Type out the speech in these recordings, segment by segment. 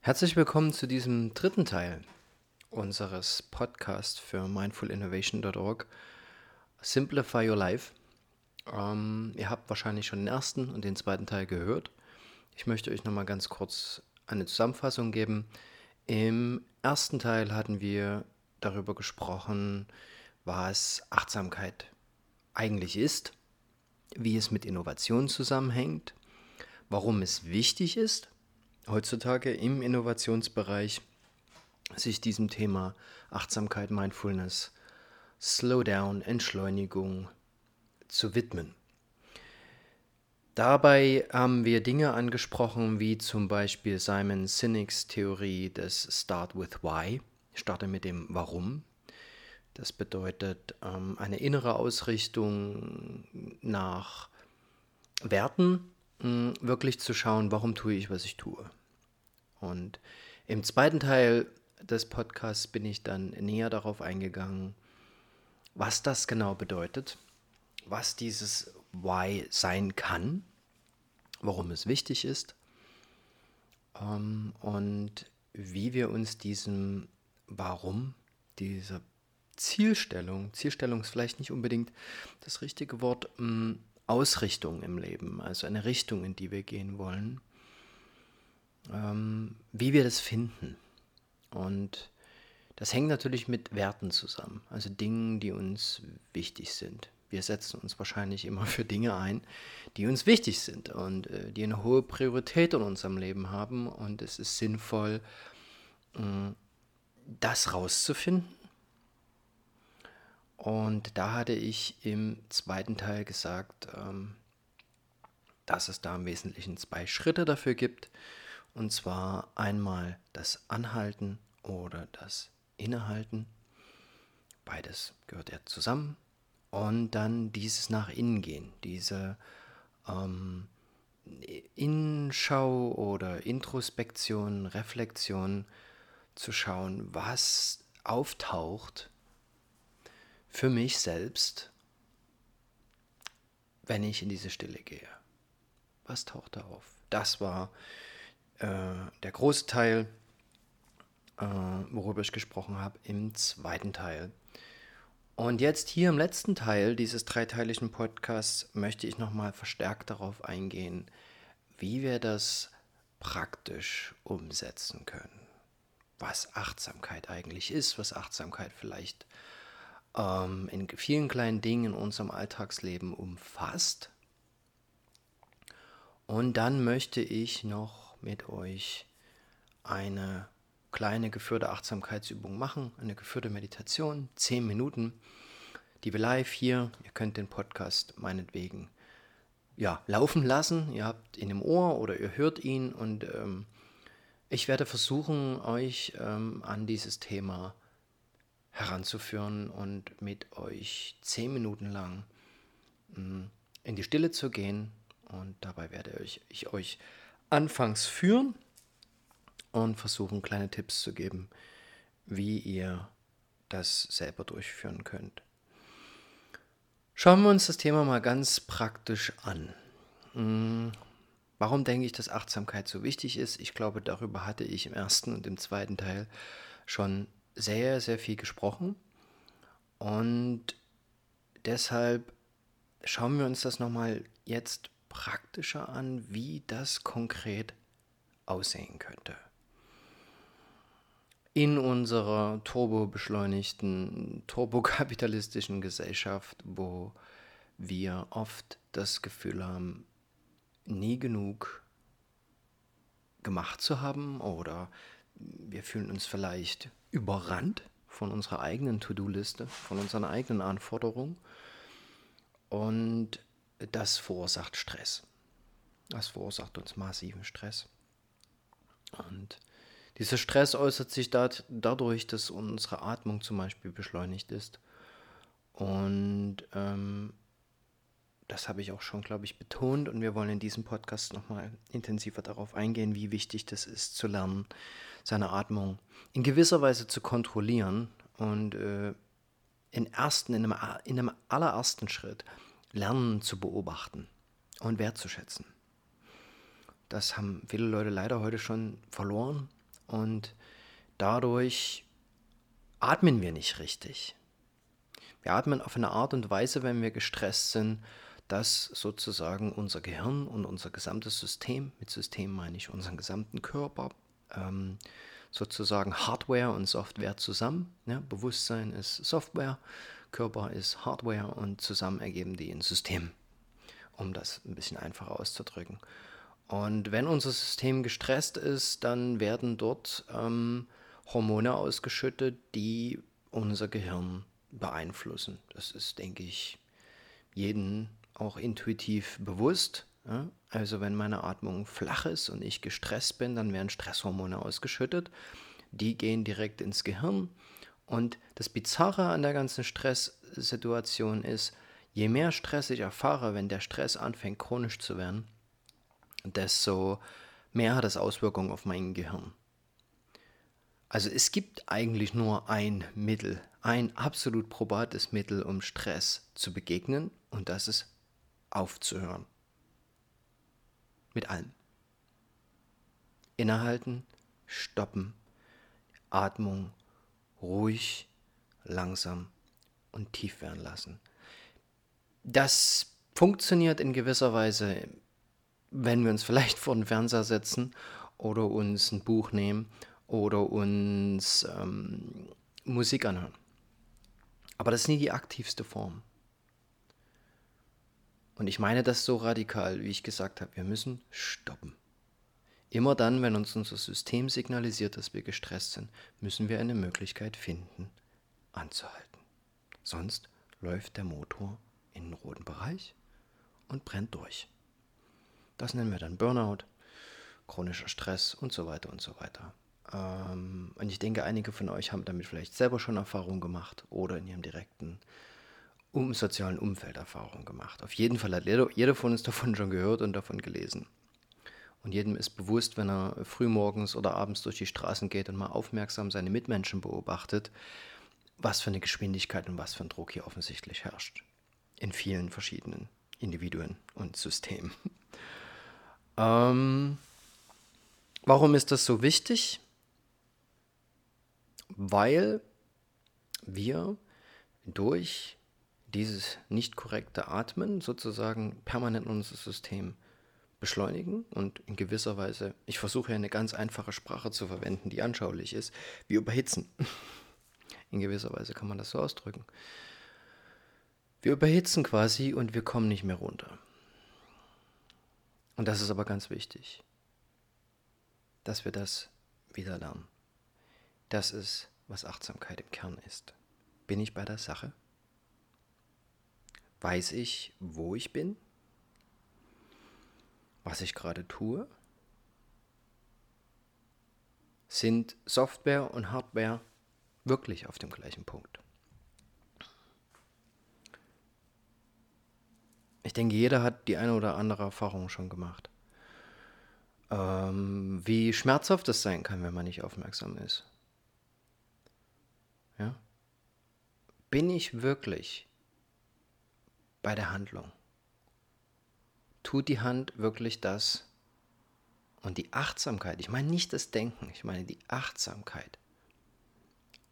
Herzlich willkommen zu diesem dritten Teil unseres Podcasts für mindfulinnovation.org Simplify Your Life. Ähm, ihr habt wahrscheinlich schon den ersten und den zweiten Teil gehört. Ich möchte euch nochmal ganz kurz eine Zusammenfassung geben. Im ersten Teil hatten wir darüber gesprochen, was Achtsamkeit eigentlich ist, wie es mit Innovation zusammenhängt, warum es wichtig ist, heutzutage im Innovationsbereich sich diesem Thema Achtsamkeit, Mindfulness, Slowdown, Entschleunigung zu widmen. Dabei haben wir Dinge angesprochen, wie zum Beispiel Simon Sinek's Theorie des Start with Why, starte mit dem Warum. Das bedeutet ähm, eine innere Ausrichtung nach Werten, mh, wirklich zu schauen, warum tue ich, was ich tue. Und im zweiten Teil des Podcasts bin ich dann näher darauf eingegangen, was das genau bedeutet, was dieses Why sein kann, warum es wichtig ist ähm, und wie wir uns diesem Warum, dieser Zielstellung, Zielstellung ist vielleicht nicht unbedingt das richtige Wort, ähm, Ausrichtung im Leben, also eine Richtung, in die wir gehen wollen, ähm, wie wir das finden. Und das hängt natürlich mit Werten zusammen, also Dingen, die uns wichtig sind. Wir setzen uns wahrscheinlich immer für Dinge ein, die uns wichtig sind und äh, die eine hohe Priorität in unserem Leben haben. Und es ist sinnvoll, äh, das rauszufinden. Und da hatte ich im zweiten Teil gesagt, ähm, dass es da im Wesentlichen zwei Schritte dafür gibt. Und zwar einmal das Anhalten oder das Innehalten. Beides gehört ja zusammen. Und dann dieses nach innen gehen, diese ähm, Innenschau oder Introspektion, Reflexion zu schauen, was auftaucht für mich selbst, wenn ich in diese Stille gehe. Was taucht da auf? Das war äh, der große Teil, äh, worüber ich gesprochen habe, im zweiten Teil. Und jetzt hier im letzten Teil dieses dreiteiligen Podcasts möchte ich nochmal verstärkt darauf eingehen, wie wir das praktisch umsetzen können. Was Achtsamkeit eigentlich ist, was Achtsamkeit vielleicht ähm, in vielen kleinen Dingen in unserem Alltagsleben umfasst. Und dann möchte ich noch mit euch eine kleine geführte Achtsamkeitsübung machen, eine geführte Meditation, zehn Minuten, die wir live hier, ihr könnt den Podcast meinetwegen ja, laufen lassen, ihr habt ihn im Ohr oder ihr hört ihn und ähm, ich werde versuchen, euch ähm, an dieses Thema heranzuführen und mit euch zehn Minuten lang ähm, in die Stille zu gehen. Und dabei werde ich, ich euch anfangs führen und versuchen kleine Tipps zu geben, wie ihr das selber durchführen könnt. Schauen wir uns das Thema mal ganz praktisch an. Hm, warum denke ich, dass Achtsamkeit so wichtig ist? Ich glaube, darüber hatte ich im ersten und im zweiten Teil schon sehr, sehr viel gesprochen. Und deshalb schauen wir uns das nochmal jetzt praktischer an, wie das konkret aussehen könnte. In unserer turbobeschleunigten, turbokapitalistischen Gesellschaft, wo wir oft das Gefühl haben, nie genug gemacht zu haben oder wir fühlen uns vielleicht überrannt von unserer eigenen To-Do-Liste, von unseren eigenen Anforderungen und das verursacht Stress. Das verursacht uns massiven Stress. Und dieser Stress äußert sich dat, dadurch, dass unsere Atmung zum Beispiel beschleunigt ist. Und ähm, das habe ich auch schon, glaube ich, betont. Und wir wollen in diesem Podcast nochmal intensiver darauf eingehen, wie wichtig das ist, zu lernen, seine Atmung in gewisser Weise zu kontrollieren und äh, in, ersten, in, einem, in einem allerersten Schritt lernen zu beobachten und wertzuschätzen. Das haben viele Leute leider heute schon verloren. und dadurch atmen wir nicht richtig. Wir atmen auf eine Art und Weise, wenn wir gestresst sind, dass sozusagen unser Gehirn und unser gesamtes System, mit System meine ich unseren gesamten Körper, ähm, sozusagen Hardware und Software zusammen. Ja, Bewusstsein ist Software, Körper ist Hardware und zusammen ergeben die ein System, um das ein bisschen einfacher auszudrücken. Und wenn unser System gestresst ist, dann werden dort ähm, Hormone ausgeschüttet, die unser Gehirn beeinflussen. Das ist, denke ich, jeden auch intuitiv bewusst. Ja? Also wenn meine Atmung flach ist und ich gestresst bin, dann werden Stresshormone ausgeschüttet. Die gehen direkt ins Gehirn. Und das Bizarre an der ganzen Stresssituation ist, je mehr Stress ich erfahre, wenn der Stress anfängt chronisch zu werden, desto mehr hat es Auswirkungen auf mein Gehirn. Also es gibt eigentlich nur ein Mittel, ein absolut probates Mittel, um Stress zu begegnen, und das ist aufzuhören. Mit allem. Innehalten, stoppen, Atmung ruhig, langsam und tief werden lassen. Das funktioniert in gewisser Weise wenn wir uns vielleicht vor den Fernseher setzen oder uns ein Buch nehmen oder uns ähm, Musik anhören. Aber das ist nie die aktivste Form. Und ich meine das so radikal, wie ich gesagt habe, wir müssen stoppen. Immer dann, wenn uns unser System signalisiert, dass wir gestresst sind, müssen wir eine Möglichkeit finden, anzuhalten. Sonst läuft der Motor in den roten Bereich und brennt durch. Das nennen wir dann Burnout, chronischer Stress und so weiter und so weiter. Ähm, und ich denke, einige von euch haben damit vielleicht selber schon Erfahrungen gemacht oder in ihrem direkten um sozialen Umfeld Erfahrungen gemacht. Auf jeden Fall hat jeder, jeder von uns davon schon gehört und davon gelesen. Und jedem ist bewusst, wenn er frühmorgens oder abends durch die Straßen geht und mal aufmerksam seine Mitmenschen beobachtet, was für eine Geschwindigkeit und was für ein Druck hier offensichtlich herrscht. In vielen verschiedenen Individuen und Systemen. Ähm, warum ist das so wichtig? Weil wir durch dieses nicht korrekte Atmen sozusagen permanent unser System beschleunigen und in gewisser Weise, ich versuche ja eine ganz einfache Sprache zu verwenden, die anschaulich ist, wir überhitzen. In gewisser Weise kann man das so ausdrücken. Wir überhitzen quasi und wir kommen nicht mehr runter. Und das ist aber ganz wichtig, dass wir das wieder lernen. Das ist, was Achtsamkeit im Kern ist. Bin ich bei der Sache? Weiß ich, wo ich bin? Was ich gerade tue? Sind Software und Hardware wirklich auf dem gleichen Punkt? Ich denke, jeder hat die eine oder andere Erfahrung schon gemacht. Ähm, wie schmerzhaft es sein kann, wenn man nicht aufmerksam ist. Ja? Bin ich wirklich bei der Handlung? Tut die Hand wirklich das? Und die Achtsamkeit, ich meine nicht das Denken, ich meine die Achtsamkeit,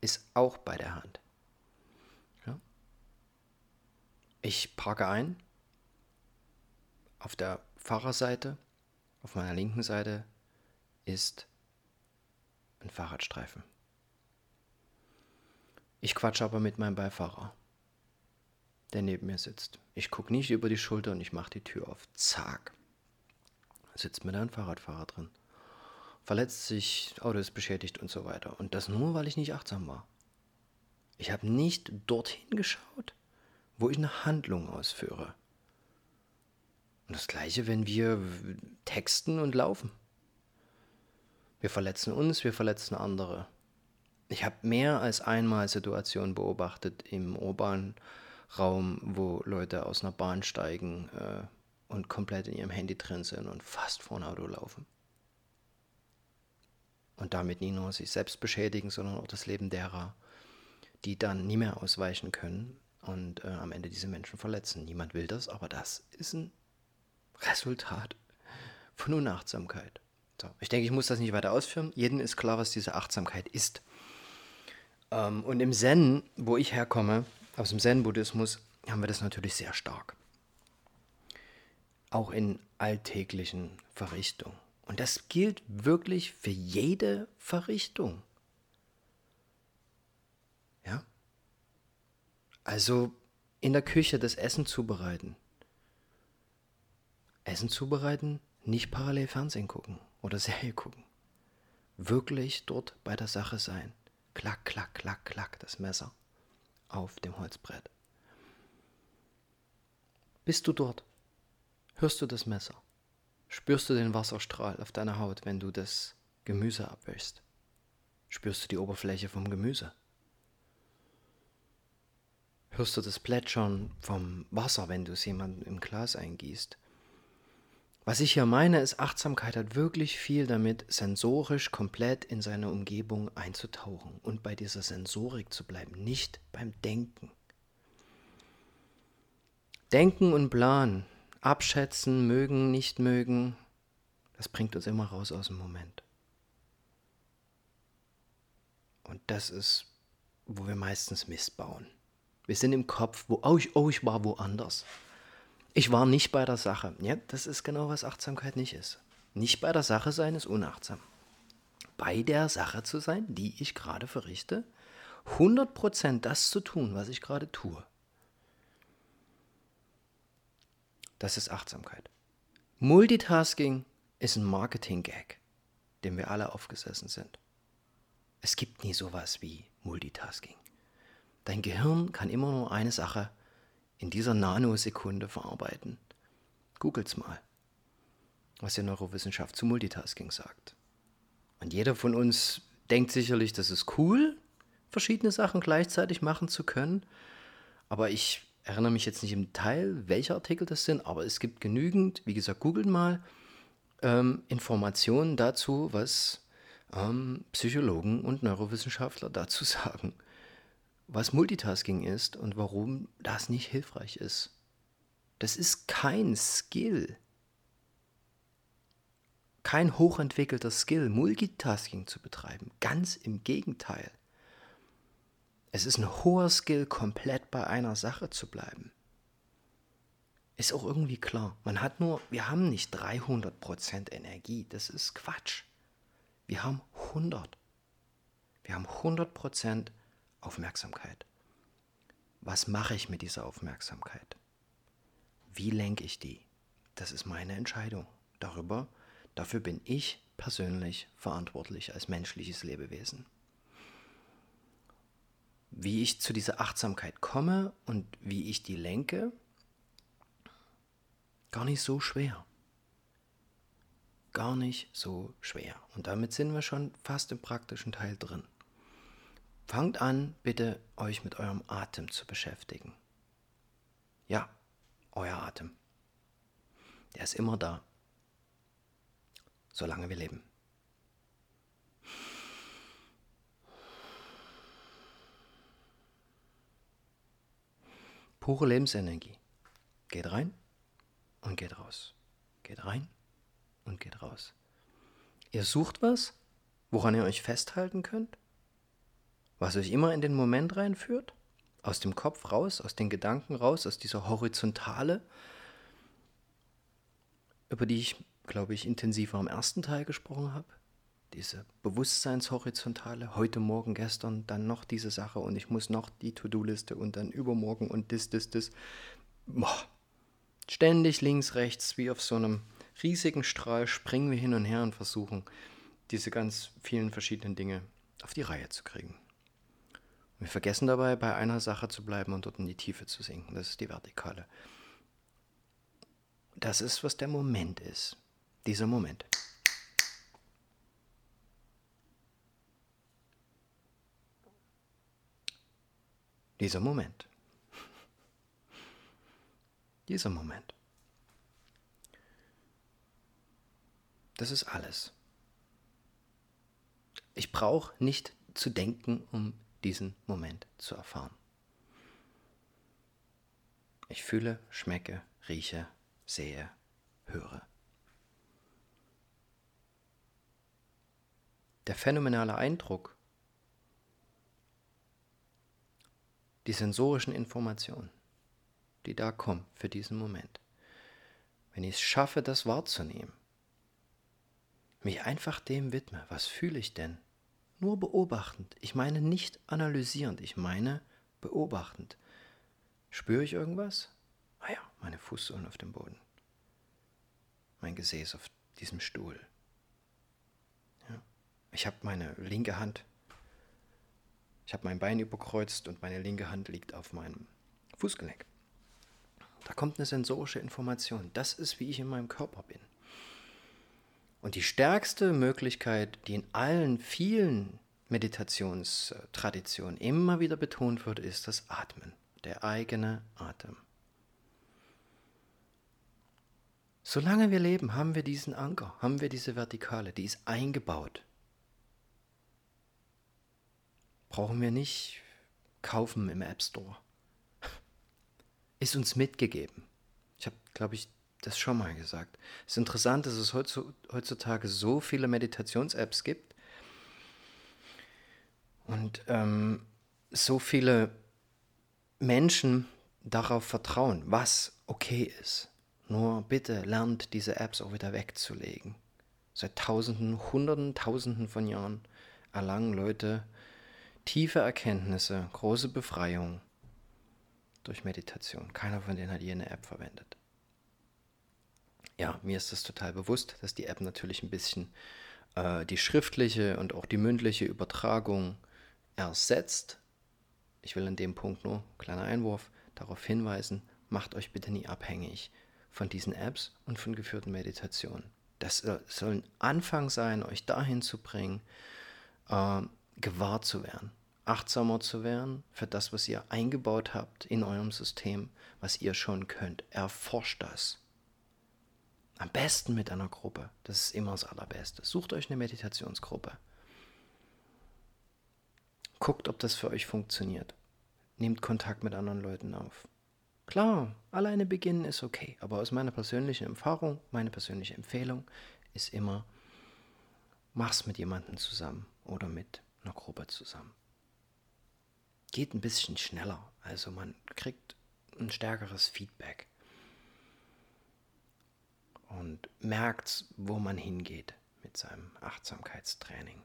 ist auch bei der Hand. Ja? Ich parke ein, auf der Fahrerseite, auf meiner linken Seite, ist ein Fahrradstreifen. Ich quatsche aber mit meinem Beifahrer, der neben mir sitzt. Ich gucke nicht über die Schulter und ich mache die Tür auf. Zack. Sitzt mir da ein Fahrradfahrer drin. Verletzt sich, Auto ist beschädigt und so weiter. Und das nur, weil ich nicht achtsam war. Ich habe nicht dorthin geschaut, wo ich eine Handlung ausführe. Und das gleiche, wenn wir texten und laufen. Wir verletzen uns, wir verletzen andere. Ich habe mehr als einmal Situationen beobachtet im urbanen Raum, wo Leute aus einer Bahn steigen äh, und komplett in ihrem Handy drin sind und fast vor ein Auto laufen. Und damit nicht nur sich selbst beschädigen, sondern auch das Leben derer, die dann nie mehr ausweichen können und äh, am Ende diese Menschen verletzen. Niemand will das, aber das ist ein Resultat von Unachtsamkeit. So, ich denke, ich muss das nicht weiter ausführen. Jedem ist klar, was diese Achtsamkeit ist. Ähm, und im Zen, wo ich herkomme, aus dem Zen-Buddhismus, haben wir das natürlich sehr stark. Auch in alltäglichen Verrichtungen. Und das gilt wirklich für jede Verrichtung. Ja? Also in der Küche das Essen zubereiten. Essen zubereiten, nicht parallel Fernsehen gucken oder Serie gucken. Wirklich dort bei der Sache sein. Klack, klack, klack, klack, das Messer auf dem Holzbrett. Bist du dort? Hörst du das Messer? Spürst du den Wasserstrahl auf deiner Haut, wenn du das Gemüse abwäschst? Spürst du die Oberfläche vom Gemüse? Hörst du das Plätschern vom Wasser, wenn du es jemandem im Glas eingießt? Was ich hier meine, ist, Achtsamkeit hat wirklich viel damit, sensorisch komplett in seine Umgebung einzutauchen und bei dieser Sensorik zu bleiben, nicht beim Denken. Denken und Plan, abschätzen, mögen, nicht mögen, das bringt uns immer raus aus dem Moment. Und das ist, wo wir meistens Mist bauen. Wir sind im Kopf, wo, oh ich, oh, ich war woanders. Ich war nicht bei der Sache. Ja, das ist genau, was Achtsamkeit nicht ist. Nicht bei der Sache sein ist unachtsam. Bei der Sache zu sein, die ich gerade verrichte, 100% das zu tun, was ich gerade tue. Das ist Achtsamkeit. Multitasking ist ein Marketing-Gag, dem wir alle aufgesessen sind. Es gibt nie sowas wie Multitasking. Dein Gehirn kann immer nur eine Sache in dieser Nanosekunde verarbeiten. Googelt's mal, was die Neurowissenschaft zu Multitasking sagt. Und jeder von uns denkt sicherlich, das ist cool, verschiedene Sachen gleichzeitig machen zu können. Aber ich erinnere mich jetzt nicht im Detail, welche Artikel das sind, aber es gibt genügend, wie gesagt, googelt mal ähm, Informationen dazu, was ähm, Psychologen und Neurowissenschaftler dazu sagen was Multitasking ist und warum das nicht hilfreich ist. Das ist kein Skill. Kein hochentwickelter Skill, Multitasking zu betreiben. Ganz im Gegenteil. Es ist ein hoher Skill, komplett bei einer Sache zu bleiben. Ist auch irgendwie klar. Man hat nur, wir haben nicht 300% Energie. Das ist Quatsch. Wir haben 100. Wir haben 100% Energie. Aufmerksamkeit. Was mache ich mit dieser Aufmerksamkeit? Wie lenke ich die? Das ist meine Entscheidung. Darüber, dafür bin ich persönlich verantwortlich als menschliches Lebewesen. Wie ich zu dieser Achtsamkeit komme und wie ich die lenke, gar nicht so schwer. Gar nicht so schwer. Und damit sind wir schon fast im praktischen Teil drin. Fangt an, bitte euch mit eurem Atem zu beschäftigen. Ja, euer Atem. Der ist immer da, solange wir leben. Pure Lebensenergie. Geht rein und geht raus. Geht rein und geht raus. Ihr sucht was, woran ihr euch festhalten könnt was euch immer in den Moment reinführt, aus dem Kopf raus, aus den Gedanken raus, aus dieser Horizontale, über die ich, glaube ich, intensiver am ersten Teil gesprochen habe. Diese Bewusstseinshorizontale, heute, morgen, gestern, dann noch diese Sache und ich muss noch die To-Do-Liste und dann übermorgen und das, das, das. Boah. Ständig links, rechts, wie auf so einem riesigen Strahl springen wir hin und her und versuchen, diese ganz vielen verschiedenen Dinge auf die Reihe zu kriegen. Wir vergessen dabei, bei einer Sache zu bleiben und dort in die Tiefe zu sinken. Das ist die Vertikale. Das ist, was der Moment ist. Dieser Moment. Dieser Moment. Dieser Moment. Das ist alles. Ich brauche nicht zu denken, um diesen Moment zu erfahren. Ich fühle, schmecke, rieche, sehe, höre. der phänomenale Eindruck, die sensorischen Informationen, die da kommen für diesen Moment. Wenn ich es schaffe, das wahrzunehmen, mich einfach dem widme, was fühle ich denn? Nur beobachtend. Ich meine nicht analysierend, ich meine beobachtend. Spüre ich irgendwas? Ah ja, meine Fußsohlen auf dem Boden. Mein Gesäß auf diesem Stuhl. Ja. Ich habe meine linke Hand ich habe mein Bein überkreuzt und meine linke Hand liegt auf meinem Fußgelenk. Da kommt eine sensorische Information. Das ist, wie ich in meinem Körper bin. Und die stärkste Möglichkeit, die in allen vielen Meditationstraditionen immer wieder betont wird, ist das Atmen, der eigene Atem. Solange wir leben, haben wir diesen Anker, haben wir diese Vertikale, die ist eingebaut brauchen wir nicht kaufen im App Store. Ist uns mitgegeben. Ich habe, glaube ich, das schon mal gesagt. Es ist interessant, dass es heutzutage so viele Meditations-Apps gibt und ähm, so viele Menschen darauf vertrauen, was okay ist. Nur bitte lernt diese Apps auch wieder wegzulegen. Seit Tausenden, Hunderten, Tausenden von Jahren erlangen Leute tiefe Erkenntnisse, große Befreiung durch Meditation. Keiner von denen hat je eine App verwendet. Ja, mir ist das total bewusst, dass die App natürlich ein bisschen äh, die schriftliche und auch die mündliche Übertragung ersetzt. Ich will an dem Punkt nur, kleiner Einwurf, darauf hinweisen, macht euch bitte nie abhängig von diesen Apps und von geführten Meditationen. Das soll ein Anfang sein, euch dahin zu bringen, äh, gewahr zu werden, achtsamer zu werden für das, was ihr eingebaut habt in eurem System, was ihr schon könnt. Erforscht das. Am besten mit einer Gruppe. Das ist immer das Allerbeste. Sucht euch eine Meditationsgruppe. Guckt, ob das für euch funktioniert. Nehmt Kontakt mit anderen Leuten auf. Klar, alleine beginnen ist okay, aber aus meiner persönlichen Erfahrung, meine persönliche Empfehlung ist immer, mach's mit jemandem zusammen oder mit einer Gruppe zusammen. Geht ein bisschen schneller, also man kriegt ein stärkeres Feedback und merkt, wo man hingeht mit seinem Achtsamkeitstraining.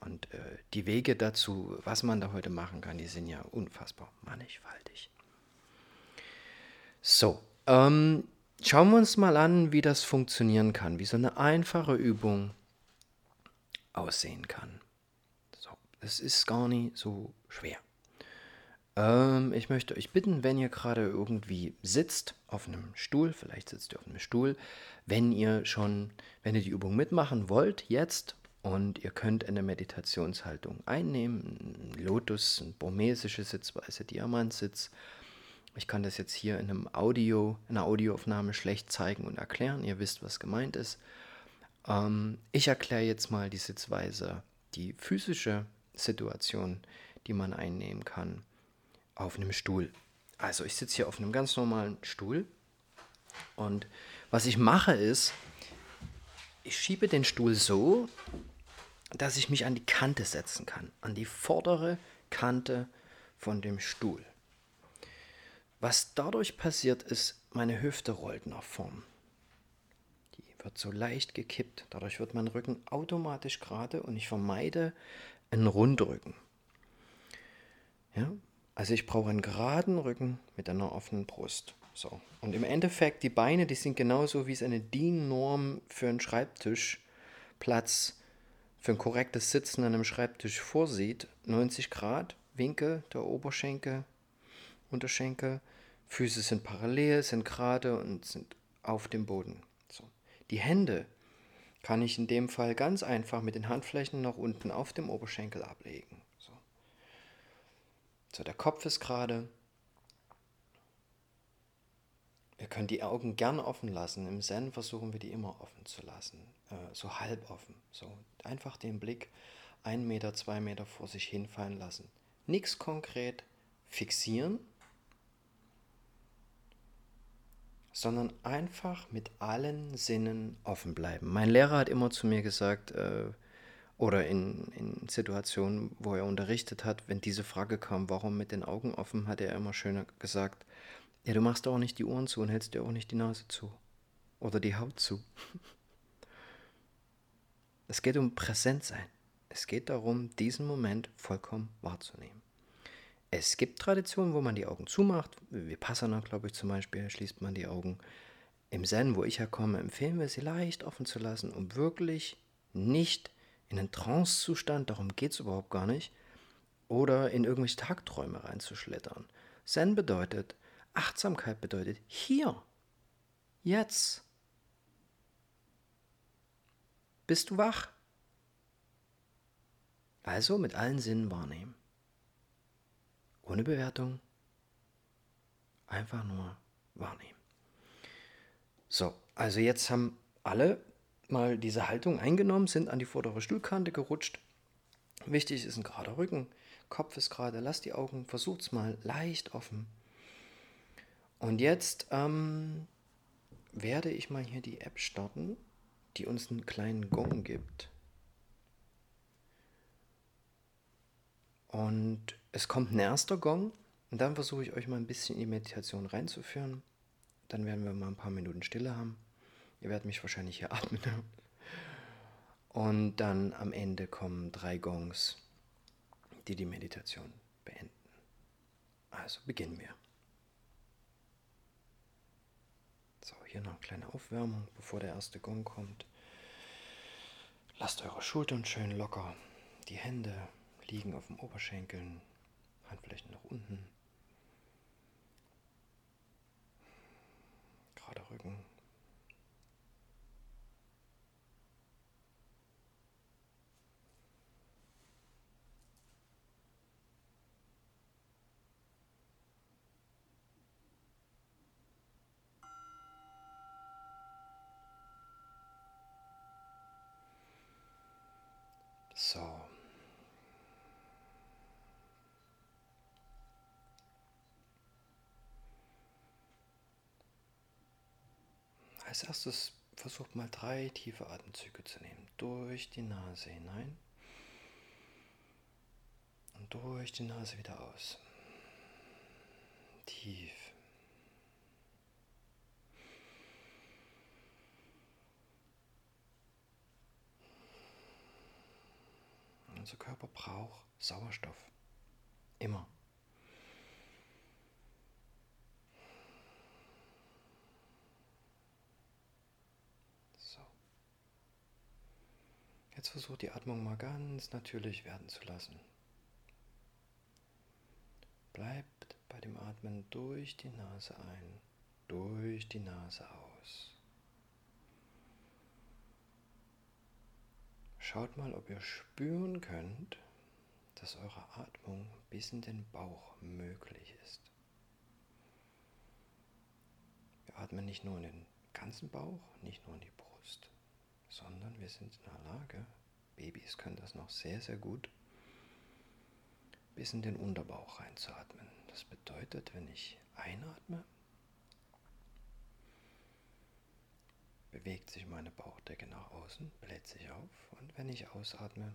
Und äh, die Wege dazu, was man da heute machen kann, die sind ja unfassbar mannigfaltig. So, ähm, schauen wir uns mal an, wie das funktionieren kann, wie so eine einfache Übung aussehen kann. Es ist gar nicht so schwer. Ähm, ich möchte euch bitten, wenn ihr gerade irgendwie sitzt auf einem Stuhl, vielleicht sitzt ihr auf einem Stuhl, wenn ihr schon, wenn ihr die Übung mitmachen wollt, jetzt und ihr könnt eine Meditationshaltung einnehmen, Lotus, eine burmesische Sitzweise, Diamantsitz. Ich kann das jetzt hier in einem Audio, in einer Audioaufnahme schlecht zeigen und erklären. Ihr wisst, was gemeint ist. Ähm, ich erkläre jetzt mal die Sitzweise, die physische Situation, die man einnehmen kann auf einem Stuhl. Also ich sitze hier auf einem ganz normalen Stuhl und was ich mache ist, ich schiebe den Stuhl so, dass ich mich an die Kante setzen kann, an die vordere Kante von dem Stuhl. Was dadurch passiert ist, meine Hüfte rollt nach vorn. Die wird so leicht gekippt. Dadurch wird mein Rücken automatisch gerade und ich vermeide einen Rundrücken. Ja? Also ich brauche einen geraden Rücken mit einer offenen Brust. So. Und im Endeffekt, die Beine, die sind genauso, wie es eine DIN-Norm für einen Schreibtischplatz, für ein korrektes Sitzen an einem Schreibtisch vorsieht. 90 Grad Winkel der Oberschenkel, Unterschenkel. Füße sind parallel, sind gerade und sind auf dem Boden. So. Die Hände kann ich in dem Fall ganz einfach mit den Handflächen nach unten auf dem Oberschenkel ablegen. So, der Kopf ist gerade. Ihr könnt die Augen gern offen lassen. Im Zen versuchen wir die immer offen zu lassen. Äh, so halb offen. So einfach den Blick ein Meter, zwei Meter vor sich hinfallen lassen. Nichts konkret fixieren, sondern einfach mit allen Sinnen offen bleiben. Mein Lehrer hat immer zu mir gesagt, äh, Oder in, in Situationen, wo er unterrichtet hat, wenn diese Frage kam, warum mit den Augen offen, hat er immer schön gesagt, ja, du machst auch nicht die Ohren zu und hältst dir auch nicht die Nase zu. Oder die Haut zu. Es geht um Präsentsein. Es geht darum, diesen Moment vollkommen wahrzunehmen. Es gibt Traditionen, wo man die Augen zumacht. Wie Passana, glaube ich, zum Beispiel, schließt man die Augen. Im Zen, wo ich herkomme, empfehlen wir sie leicht offen zu lassen, um wirklich nicht in einen Trance-Zustand, darum geht es überhaupt gar nicht, oder in irgendwelche Tagträume reinzuschlittern. Zen bedeutet, Achtsamkeit bedeutet hier, jetzt. Bist du wach? Also mit allen Sinnen wahrnehmen. Ohne Bewertung. Einfach nur wahrnehmen. So, also jetzt haben alle mal diese Haltung eingenommen, sind an die vordere Stuhlkante gerutscht. Wichtig ist ein gerader Rücken, Kopf ist gerade, lass die Augen, versucht's mal leicht offen. Und jetzt ähm, werde ich mal hier die App starten, die uns einen kleinen Gong gibt. Und es kommt ein erster Gong und dann versuche ich euch mal ein bisschen in die Meditation reinzuführen. Dann werden wir mal ein paar Minuten Stille haben. Ihr werdet mich wahrscheinlich hier atmen. Und dann am Ende kommen drei Gongs, die die Meditation beenden. Also beginnen wir. So, hier noch eine kleine Aufwärmung, bevor der erste Gong kommt. Lasst eure Schultern schön locker, die Hände liegen auf dem Oberschenkeln, Handflächen nach unten. Gerade Rücken. So. Als erstes versucht mal drei tiefe Atemzüge zu nehmen. Durch die Nase hinein und durch die Nase wieder aus. Tief. Unser Körper braucht Sauerstoff. Immer. Jetzt versucht die Atmung mal ganz natürlich werden zu lassen. Bleibt bei dem Atmen durch die Nase ein, durch die Nase aus. Schaut mal, ob ihr spüren könnt, dass eure Atmung bis in den Bauch möglich ist. Wir atmen nicht nur in den ganzen Bauch, nicht nur in die Brust sondern wir sind in der Lage, Babys können das noch sehr, sehr gut, bis in den Unterbauch reinzuatmen. Das bedeutet, wenn ich einatme, bewegt sich meine Bauchdecke nach außen, bläht sich auf und wenn ich ausatme,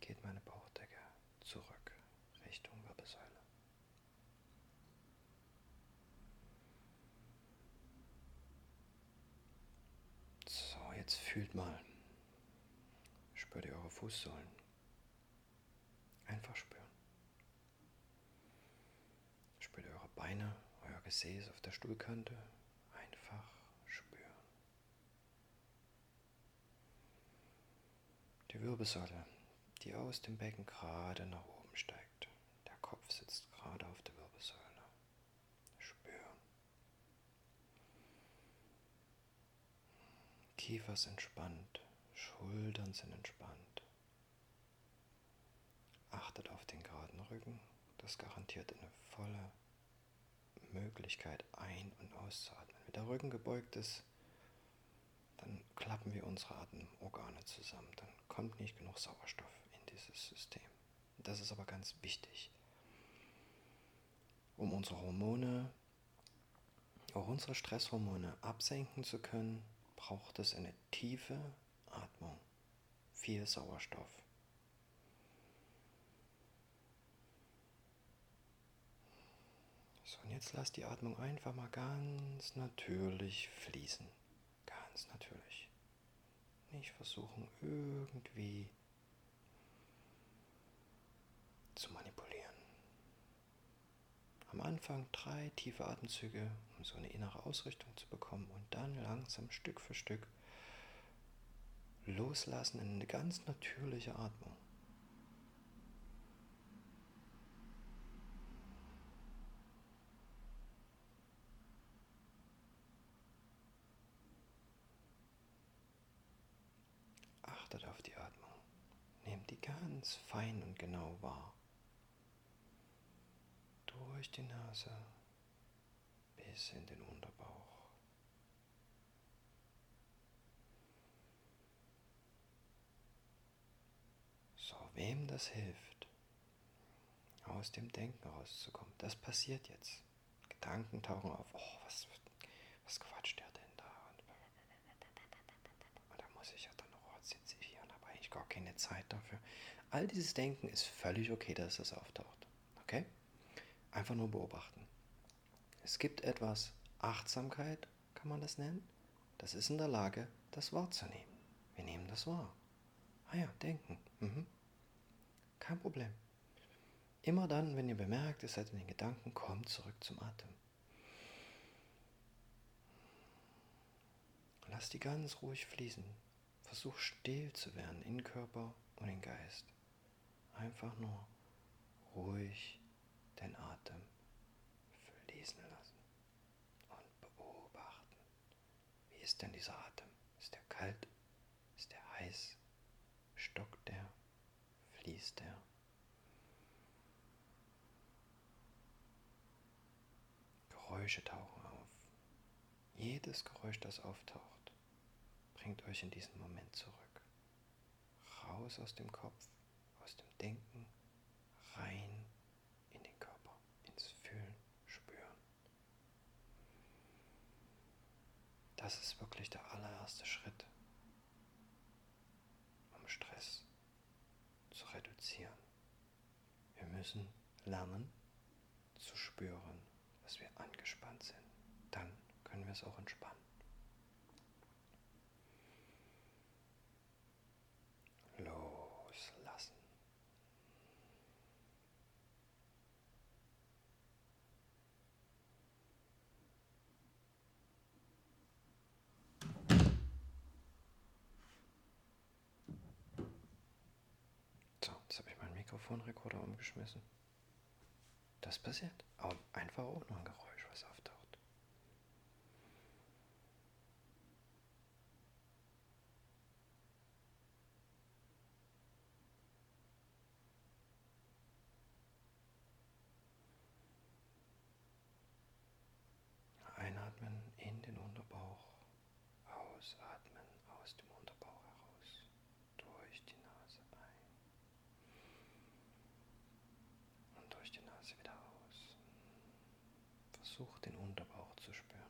geht meine Bauchdecke zurück Richtung Wirbelsäule. jetzt fühlt mal. Spürt ihr eure Fußsohlen. Einfach spüren. Spürt ihr eure Beine, euer Gesäß auf der Stuhlkante. Einfach spüren. Die Wirbelsäule, die aus dem Becken gerade nach oben steigt. Der Kopf sitzt gerade auf der Wirbelsäule. Kiefer ist entspannt, Schultern sind entspannt. Achtet auf den geraden Rücken, das garantiert eine volle Möglichkeit ein- und auszuatmen. Wenn der Rücken gebeugt ist, dann klappen wir unsere Atemorgane zusammen, dann kommt nicht genug Sauerstoff in dieses System. Das ist aber ganz wichtig, um unsere Hormone, auch unsere Stresshormone absenken zu können braucht es eine tiefe Atmung viel Sauerstoff. So, und jetzt lass die Atmung einfach mal ganz natürlich fließen. Ganz natürlich. Nicht versuchen, irgendwie zu manipulieren. Am Anfang drei tiefe Atemzüge, um so eine innere Ausrichtung zu bekommen und dann langsam Stück für Stück loslassen in eine ganz natürliche Atmung. Achtet auf die Atmung. Nehmt die ganz fein und genau wahr. Durch die Nase bis in den Unterbauch. So, wem das hilft, aus dem Denken rauszukommen, das passiert jetzt. Gedanken tauchen auf, oh, was, was quatscht der denn da? Und da muss ich ja dann noch oh, sitze ich hier und habe eigentlich gar keine Zeit dafür. All dieses Denken ist völlig okay, dass das auftaucht. Okay? Einfach nur beobachten. Es gibt etwas, Achtsamkeit kann man das nennen, das ist in der Lage, das wahrzunehmen. Wir nehmen das wahr. Ah ja, denken. Mhm. Kein Problem. Immer dann, wenn ihr bemerkt, ihr seid in den Gedanken, kommt zurück zum Atem. Lass die ganz ruhig fließen. Versuch still zu werden in Körper und in Geist. Einfach nur ruhig den Atem fließen lassen und beobachten. Wie ist denn dieser Atem? Ist der kalt? Ist der heiß? Stockt der? Fließt der? Geräusche tauchen auf. Jedes Geräusch, das auftaucht, bringt euch in diesen Moment zurück. Raus aus dem Kopf, Denken, rein in den Körper, ins Fühlen, Spüren. Das ist wirklich der allererste Schritt, um Stress zu reduzieren. Wir müssen lernen zu spüren, dass wir angespannt sind. Dann können wir es auch entspannen. Loslassen. So, jetzt habe ich meinen Mikrofonrekorder umgeschmissen. Das passiert. Aber einfach auch nur ein Geräusch, was auftaucht. Einatmen in den Unterbauch, ausatmen aus dem Unterbauch heraus, durch die Nase ein und durch die Nase wieder aus. Versuch den Unterbauch zu spüren.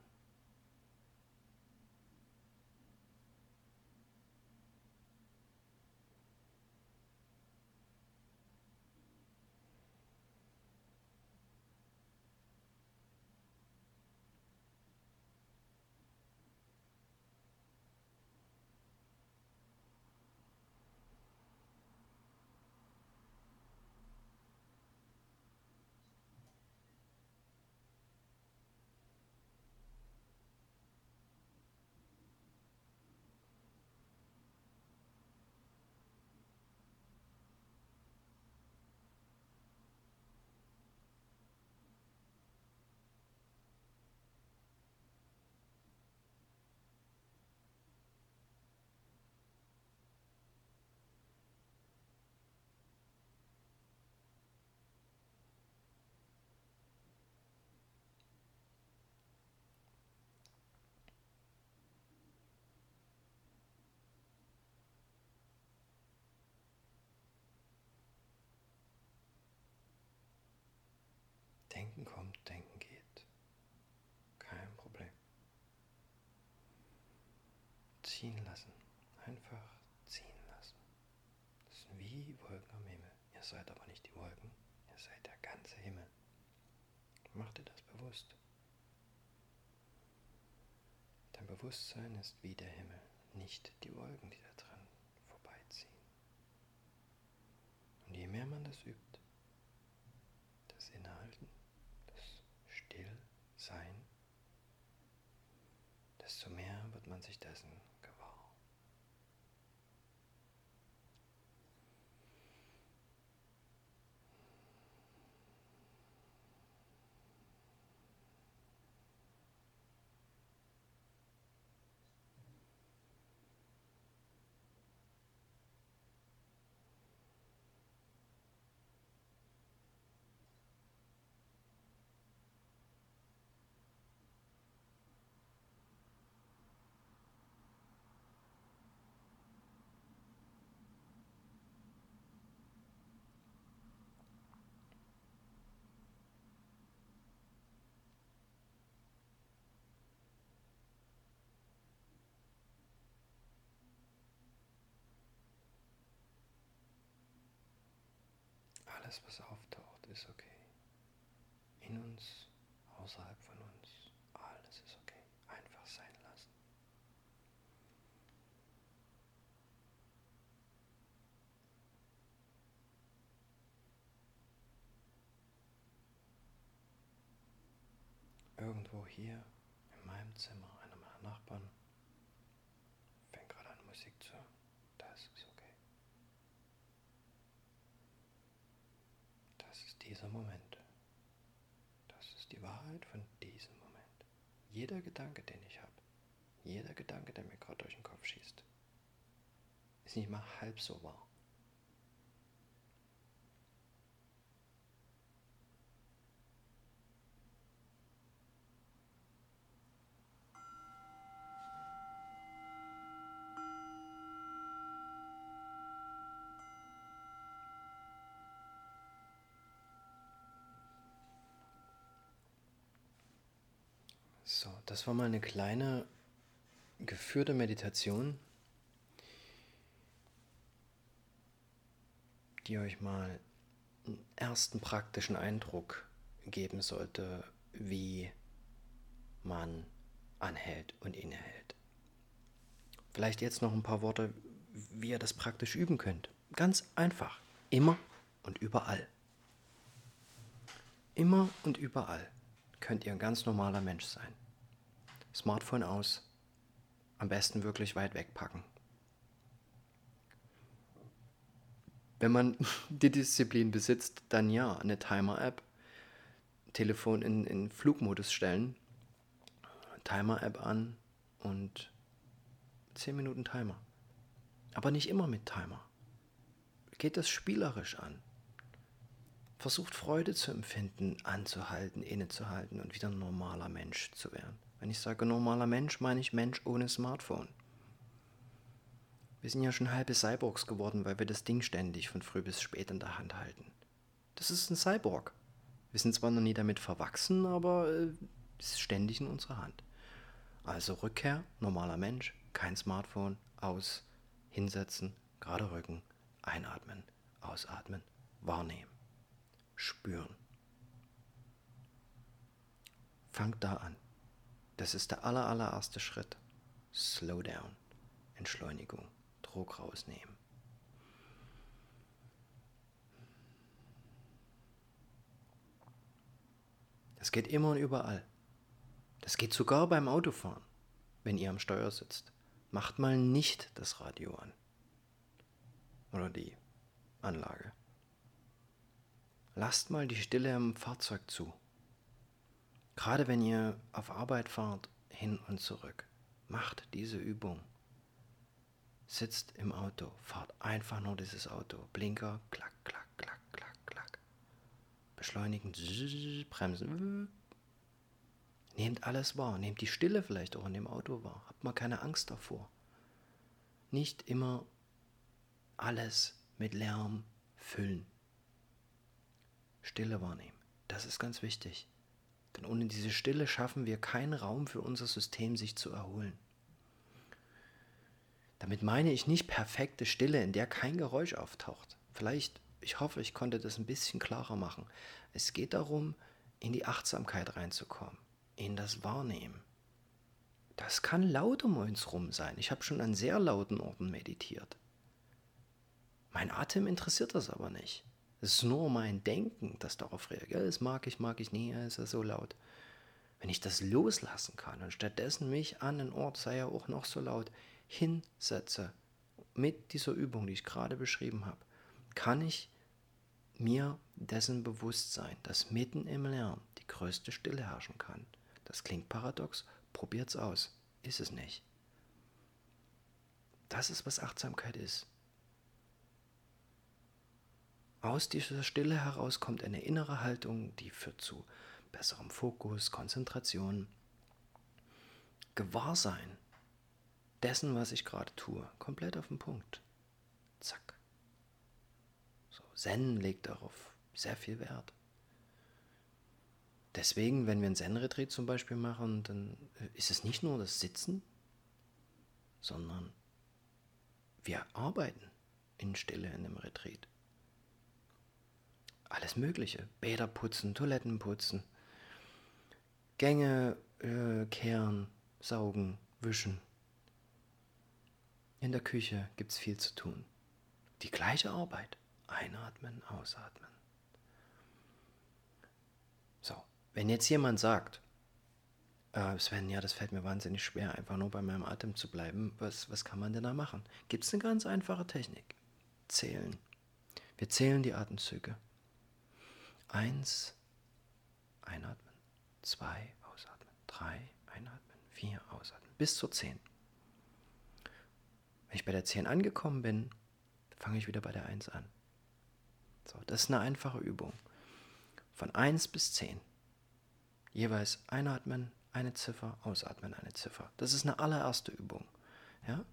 Denken kommt, Denken geht. Kein Problem. Ziehen lassen. Einfach ziehen lassen. Ihr seid aber nicht die Wolken, ihr seid der ganze Himmel. Mach dir das bewusst. Dein Bewusstsein ist wie der Himmel, nicht die Wolken, die da dran vorbeiziehen. Und je mehr man das übt, das Innehalten, das Stillsein, desto mehr wird man sich dessen Alles, was auftaucht, ist okay. In uns, außerhalb von uns, alles ist okay. Einfach sein lassen. Irgendwo hier in meinem Zimmer, einer meiner Nachbarn, fängt gerade an Musik zu hören. Das ist okay. Dieser Moment. Das ist die Wahrheit von diesem Moment. Jeder Gedanke, den ich habe, jeder Gedanke, der mir gerade durch den Kopf schießt, ist nicht mal halb so wahr. So, das war mal eine kleine geführte Meditation, die euch mal einen ersten praktischen Eindruck geben sollte, wie man anhält und innehält. Vielleicht jetzt noch ein paar Worte, wie ihr das praktisch üben könnt. Ganz einfach. Immer und überall. Immer und überall könnt ihr ein ganz normaler Mensch sein. Smartphone aus. Am besten wirklich weit wegpacken. Wenn man die Disziplin besitzt, dann ja, eine Timer-App, Telefon in, in Flugmodus stellen, Timer-App an und 10 Minuten Timer. Aber nicht immer mit Timer. Geht das spielerisch an. Versucht Freude zu empfinden, anzuhalten, innezuhalten und wieder ein normaler Mensch zu werden. Wenn ich sage normaler Mensch, meine ich Mensch ohne Smartphone. Wir sind ja schon halbe Cyborgs geworden, weil wir das Ding ständig von früh bis spät in der Hand halten. Das ist ein Cyborg. Wir sind zwar noch nie damit verwachsen, aber äh, es ist ständig in unserer Hand. Also Rückkehr, normaler Mensch, kein Smartphone, aus, hinsetzen, gerade Rücken, einatmen, ausatmen, wahrnehmen, spüren. Fangt da an. Das ist der aller, allererste Schritt. Slow down. Entschleunigung. Druck rausnehmen. Das geht immer und überall. Das geht sogar beim Autofahren, wenn ihr am Steuer sitzt. Macht mal nicht das Radio an. Oder die Anlage. Lasst mal die Stille im Fahrzeug zu. Gerade wenn ihr auf Arbeit fahrt, hin und zurück, macht diese Übung. Sitzt im Auto, fahrt einfach nur dieses Auto. Blinker, klack, klack, klack, klack, klack. Beschleunigen, bremsen. Nehmt alles wahr, nehmt die Stille vielleicht auch in dem Auto wahr. Habt mal keine Angst davor. Nicht immer alles mit Lärm füllen. Stille wahrnehmen, das ist ganz wichtig. Denn ohne diese Stille schaffen wir keinen Raum für unser System, sich zu erholen. Damit meine ich nicht perfekte Stille, in der kein Geräusch auftaucht. Vielleicht ich hoffe, ich konnte das ein bisschen klarer machen. Es geht darum, in die Achtsamkeit reinzukommen, in das Wahrnehmen. Das kann laut um uns rum sein. Ich habe schon an sehr lauten Orten meditiert. Mein Atem interessiert das aber nicht. Es ist nur mein Denken, das darauf reagiert. Das mag ich, mag ich nie, ist ja so laut. Wenn ich das loslassen kann und stattdessen mich an einen Ort, sei er auch noch so laut, hinsetze, mit dieser Übung, die ich gerade beschrieben habe, kann ich mir dessen bewusst sein, dass mitten im Lärm die größte Stille herrschen kann. Das klingt paradox, probiert's aus. Ist es nicht. Das ist, was Achtsamkeit ist. Aus dieser Stille heraus kommt eine innere Haltung, die führt zu besserem Fokus, Konzentration, Gewahrsein dessen, was ich gerade tue. Komplett auf den Punkt. Zack. So, Zen legt darauf sehr viel Wert. Deswegen, wenn wir einen Zen-Retreat zum Beispiel machen, dann äh, ist es nicht nur das Sitzen, sondern wir arbeiten in Stille in dem Retreat. Alles Mögliche. Bäder putzen, Toiletten putzen, Gänge äh, kehren, saugen, wischen. In der Küche gibt es viel zu tun. Die gleiche Arbeit. Einatmen, ausatmen. So, wenn jetzt jemand sagt, äh, Sven, ja, das fällt mir wahnsinnig schwer, einfach nur bei meinem Atem zu bleiben, was, was kann man denn da machen? Gibt es eine ganz einfache Technik. Zählen. Wir zählen die Atemzüge. Eins, einatmen. Zwei, ausatmen. Drei, einatmen. Vier, ausatmen. Bis zur zehn. Wenn ich bei der 10 angekommen bin, fange ich wieder bei der 1 an. So, das ist eine einfache Übung. Von 1 bis 10. Jeweils einatmen, eine Ziffer, ausatmen, eine Ziffer. Das ist eine allererste Übung. Ja?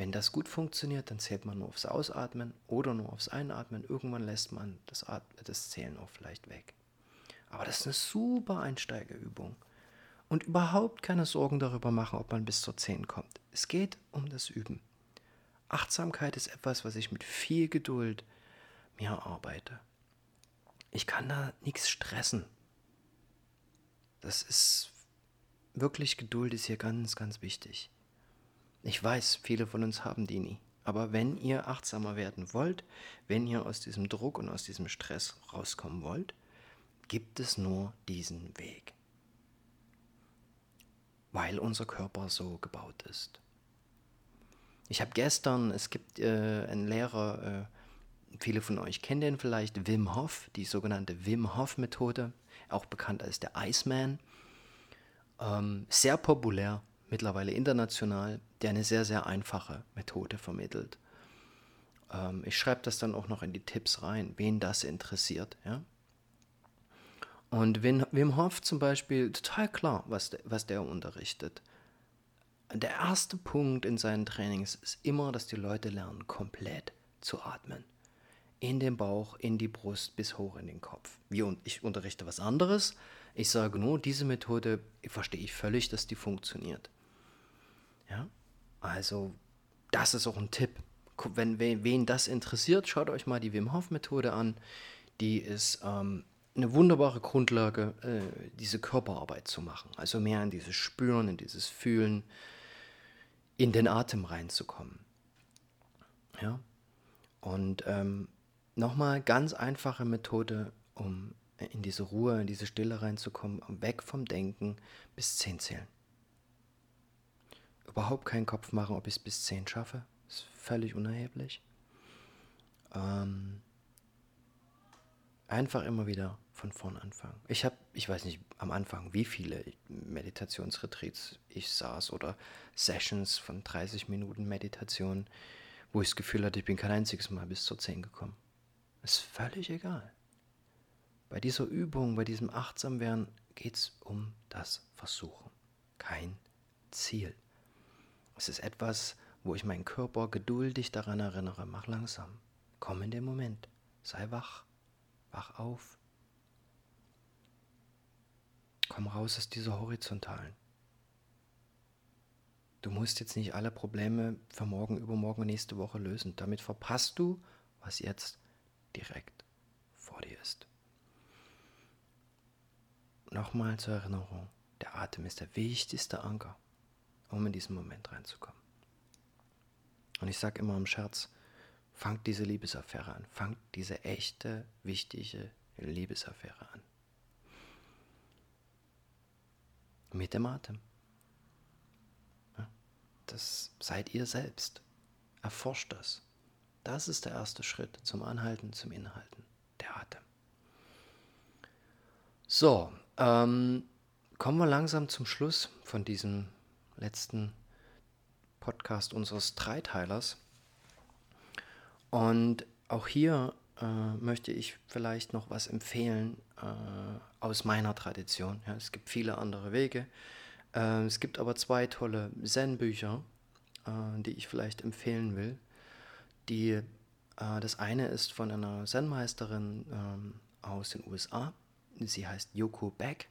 Wenn das gut funktioniert, dann zählt man nur aufs Ausatmen oder nur aufs Einatmen. Irgendwann lässt man das, At das Zählen auch vielleicht weg. Aber das ist eine super Einsteigerübung. Und überhaupt keine Sorgen darüber machen, ob man bis zur 10 kommt. Es geht um das Üben. Achtsamkeit ist etwas, was ich mit viel Geduld mir arbeite. Ich kann da nichts stressen. Das ist wirklich Geduld ist hier ganz, ganz wichtig. Ich weiß, viele von uns haben die nie. Aber wenn ihr achtsamer werden wollt, wenn ihr aus diesem Druck und aus diesem Stress rauskommen wollt, gibt es nur diesen Weg. Weil unser Körper so gebaut ist. Ich habe gestern, es gibt äh, einen Lehrer, äh, viele von euch kennen den vielleicht, Wim Hof, die sogenannte Wim Hof Methode, auch bekannt als der Iceman. Ähm, sehr populär, mittlerweile international, der eine sehr, sehr einfache Methode vermittelt. Ähm, ich schreibe das dann auch noch in die Tipps rein, wen das interessiert. Ja? Und Wim, Wim Hof zum Beispiel, total klar, was, de, was der unterrichtet der erste Punkt in seinen Trainings ist immer, dass die Leute lernen, komplett zu atmen. In den Bauch, in die Brust, bis hoch in den Kopf. Wie, ich unterrichte was anderes. Ich sage nur, diese Methode verstehe ich völlig, dass die funktioniert. Ja, also das ist auch ein Tipp. Wenn wen das interessiert, schaut euch mal die Wim Hof Methode an. Die ist ähm, eine wunderbare Grundlage, äh, diese Körperarbeit zu machen. Also mehr in dieses Spüren, in dieses Fühlen, in den Atem reinzukommen. Ja? Und ähm, nochmal ganz einfache Methode, um in diese Ruhe, in diese Stille reinzukommen, weg vom Denken bis 10 zählen. Überhaupt keinen Kopf machen, ob ich es bis 10 schaffe. Ist völlig unerheblich. Ähm, einfach immer wieder von vorn anfangen. Ich habe, ich weiß nicht am Anfang, wie viele Meditationsretreats ich saß oder Sessions von 30 Minuten Meditation, wo ich das Gefühl hatte, ich bin kein einziges Mal bis zur 10 gekommen. Ist völlig egal. Bei dieser Übung, bei diesem Achtsamwerden geht es um das Versuchen, kein Ziel. Es ist etwas, wo ich meinen Körper geduldig daran erinnere, mach langsam, komm in den Moment, sei wach, wach auf, Komm raus aus dieser horizontalen. Du musst jetzt nicht alle Probleme für morgen, übermorgen, nächste Woche lösen. Damit verpasst du, was jetzt direkt vor dir ist. Nochmal zur Erinnerung, der Atem ist der wichtigste Anker, um in diesen Moment reinzukommen. Und ich sage immer im Scherz, fangt diese Liebesaffäre an, fangt diese echte, wichtige Liebesaffäre an. Mit dem Atem. Das seid ihr selbst. Erforscht das. Das ist der erste Schritt zum Anhalten, zum Inhalten, der Atem. So, ähm, kommen wir langsam zum Schluss von diesem letzten Podcast unseres Dreiteilers. Und auch hier äh, möchte ich vielleicht noch was empfehlen äh, aus meiner Tradition. Ja, es gibt viele andere Wege. Äh, es gibt aber zwei tolle Zen-Bücher, äh, die ich vielleicht empfehlen will. Die, äh, das eine ist von einer Zen-Meisterin ähm, aus den USA. Sie heißt Yoko Beck.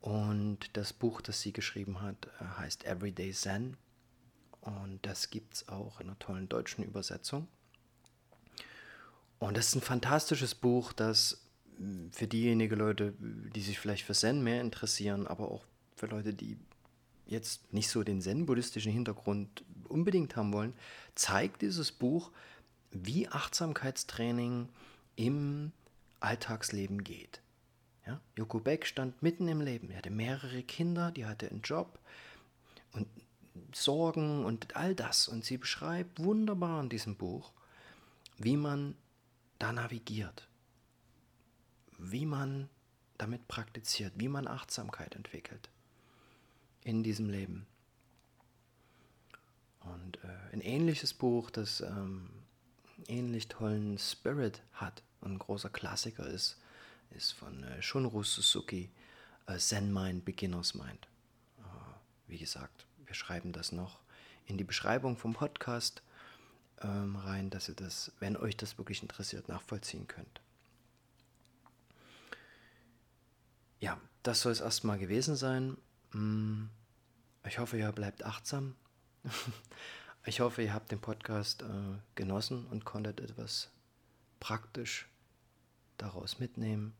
Und das Buch, das sie geschrieben hat, äh, heißt Everyday Zen. Und das gibt es auch in einer tollen deutschen Übersetzung. Und das ist ein fantastisches Buch, das mm, für diejenigen Leute, die sich vielleicht für Zen mehr interessieren, aber auch für Leute, die jetzt nicht so den zen-buddhistischen Hintergrund unbedingt haben wollen, zeigt dieses Buch, wie Achtsamkeitstraining im Alltagsleben geht. Ja? Joko Beck stand mitten im Leben. Er hatte mehrere Kinder, die hatte einen Job und Sorgen und all das. Und sie beschreibt wunderbar in diesem Buch, wie man da navigiert, wie man damit praktiziert, wie man Achtsamkeit entwickelt in diesem Leben. Und äh, ein ähnliches Buch, das ähm, ähnlich tollen Spirit hat und ein großer Klassiker ist, ist von äh, Shunru Suzuki, äh, Zen Mind, Beginner's Mind. Äh, wie gesagt, wir schreiben das noch in die Beschreibung vom Podcast ähm, rein, dass ihr das, wenn euch das wirklich interessiert, nachvollziehen könnt. Ja, das soll es erstmal gewesen sein. Mm, ich hoffe, ihr bleibt achtsam. Ich hoffe, ihr habt den Podcast äh, genossen und konntet etwas praktisch daraus mitnehmen.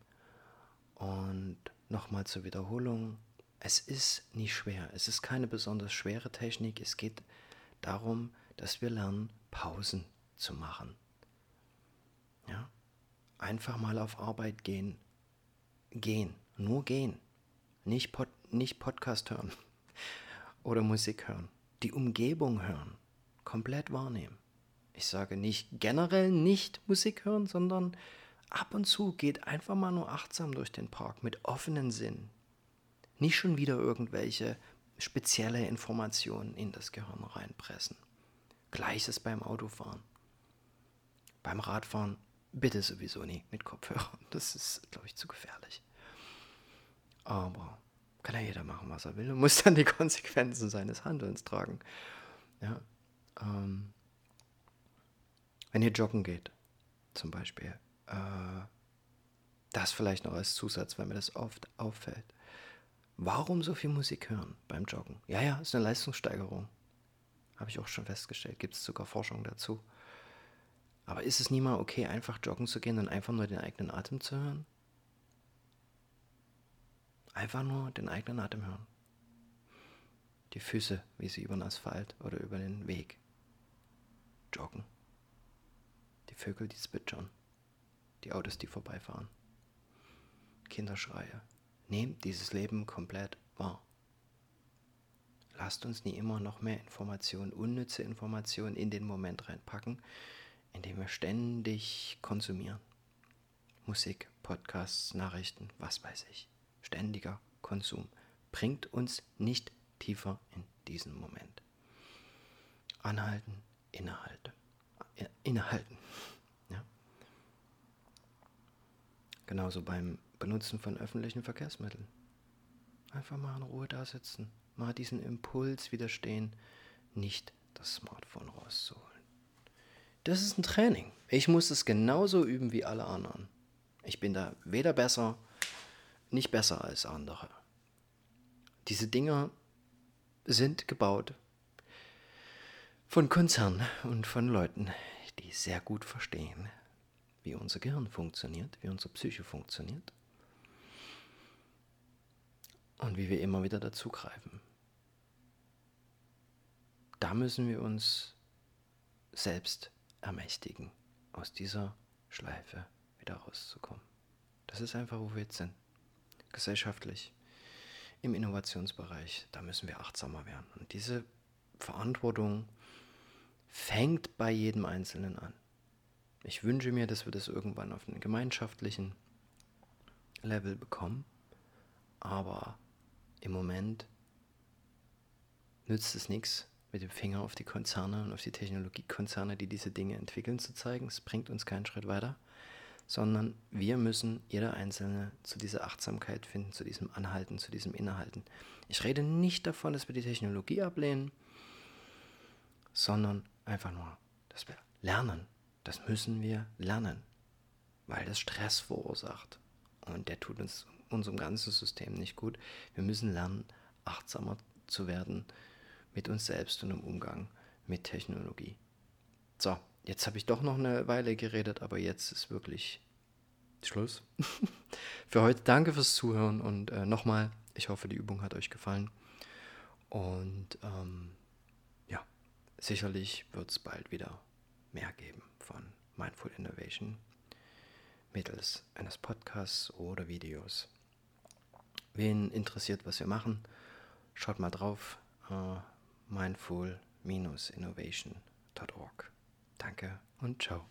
Und nochmal zur Wiederholung. Es ist nicht schwer. Es ist keine besonders schwere Technik. Es geht darum, dass wir lernen, Pausen zu machen. Ja? Einfach mal auf Arbeit gehen. Gehen. Nur gehen. Nicht, Pod nicht Podcast hören oder Musik hören. Die Umgebung hören. Komplett wahrnehmen. Ich sage nicht generell nicht Musik hören, sondern ab und zu geht einfach mal nur achtsam durch den Park mit offenen Sinn. Nicht schon wieder irgendwelche spezielle Informationen in das Gehirn reinpressen. Gleiches beim Autofahren. Beim Radfahren bitte sowieso nie mit Kopfhörern. Das ist, glaube ich, zu gefährlich. Aber kann ja jeder machen, was er will und muss dann die Konsequenzen seines Handelns tragen. Ja, ähm, wenn ihr joggen geht, zum Beispiel, äh, das vielleicht noch als Zusatz, weil mir das oft auffällt. Warum so viel Musik hören beim Joggen? Ja, ja, ist eine Leistungssteigerung. Habe ich auch schon festgestellt. Gibt es sogar Forschung dazu. Aber ist es nie mal okay, einfach joggen zu gehen und einfach nur den eigenen Atem zu hören? Einfach nur den eigenen Atem hören. Die Füße, wie sie über den Asphalt oder über den Weg joggen. Die Vögel, die zwitschern. Die Autos, die vorbeifahren. Kinderschreie. Nehmt dieses Leben komplett wahr. Lasst uns nie immer noch mehr Informationen, unnütze Informationen in den Moment reinpacken, indem wir ständig konsumieren. Musik, Podcasts, Nachrichten, was weiß ich ständiger Konsum bringt uns nicht tiefer in diesen Moment. Anhalten, innehalten. Innehalten. Ja. Genauso beim Benutzen von öffentlichen Verkehrsmitteln. Einfach mal in Ruhe da sitzen, mal diesen Impuls widerstehen, nicht das Smartphone rauszuholen. Das ist ein Training. Ich muss es genauso üben wie alle anderen. Ich bin da weder besser nicht besser als andere. Diese Dinger sind gebaut von Konzernen und von Leuten, die sehr gut verstehen, wie unser Gehirn funktioniert, wie unsere Psyche funktioniert und wie wir immer wieder dazugreifen. Da müssen wir uns selbst ermächtigen, aus dieser Schleife wieder rauszukommen. Das ist einfach, wo wir jetzt sind. Gesellschaftlich, im Innovationsbereich, da müssen wir achtsamer werden. Und diese Verantwortung fängt bei jedem Einzelnen an. Ich wünsche mir, dass wir das irgendwann auf einem gemeinschaftlichen Level bekommen, aber im Moment nützt es nichts, mit dem Finger auf die Konzerne und auf die Technologiekonzerne, die diese Dinge entwickeln, zu zeigen. Es bringt uns keinen Schritt weiter, sondern wir müssen jeder Einzelne zu dieser Achtsamkeit finden, zu diesem Anhalten, zu diesem Innehalten. Ich rede nicht davon, dass wir die Technologie ablehnen, sondern einfach nur, dass wir lernen. Das müssen wir lernen, weil das Stress verursacht. Und der tut uns unserem ganzen System nicht gut. Wir müssen lernen, achtsamer zu werden mit uns selbst und im Umgang mit Technologie. So, jetzt habe ich doch noch eine Weile geredet, aber jetzt ist wirklich Schluss. Für heute danke fürs Zuhören und äh, nochmal, ich hoffe, die Übung hat euch gefallen. Und ähm, ja, sicherlich wird es bald wieder mehr geben von Mindful Innovation mittels eines Podcasts oder Videos. Wen interessiert, was wir machen, schaut mal drauf. Uh, mindful-innovation.org. Danke und ciao.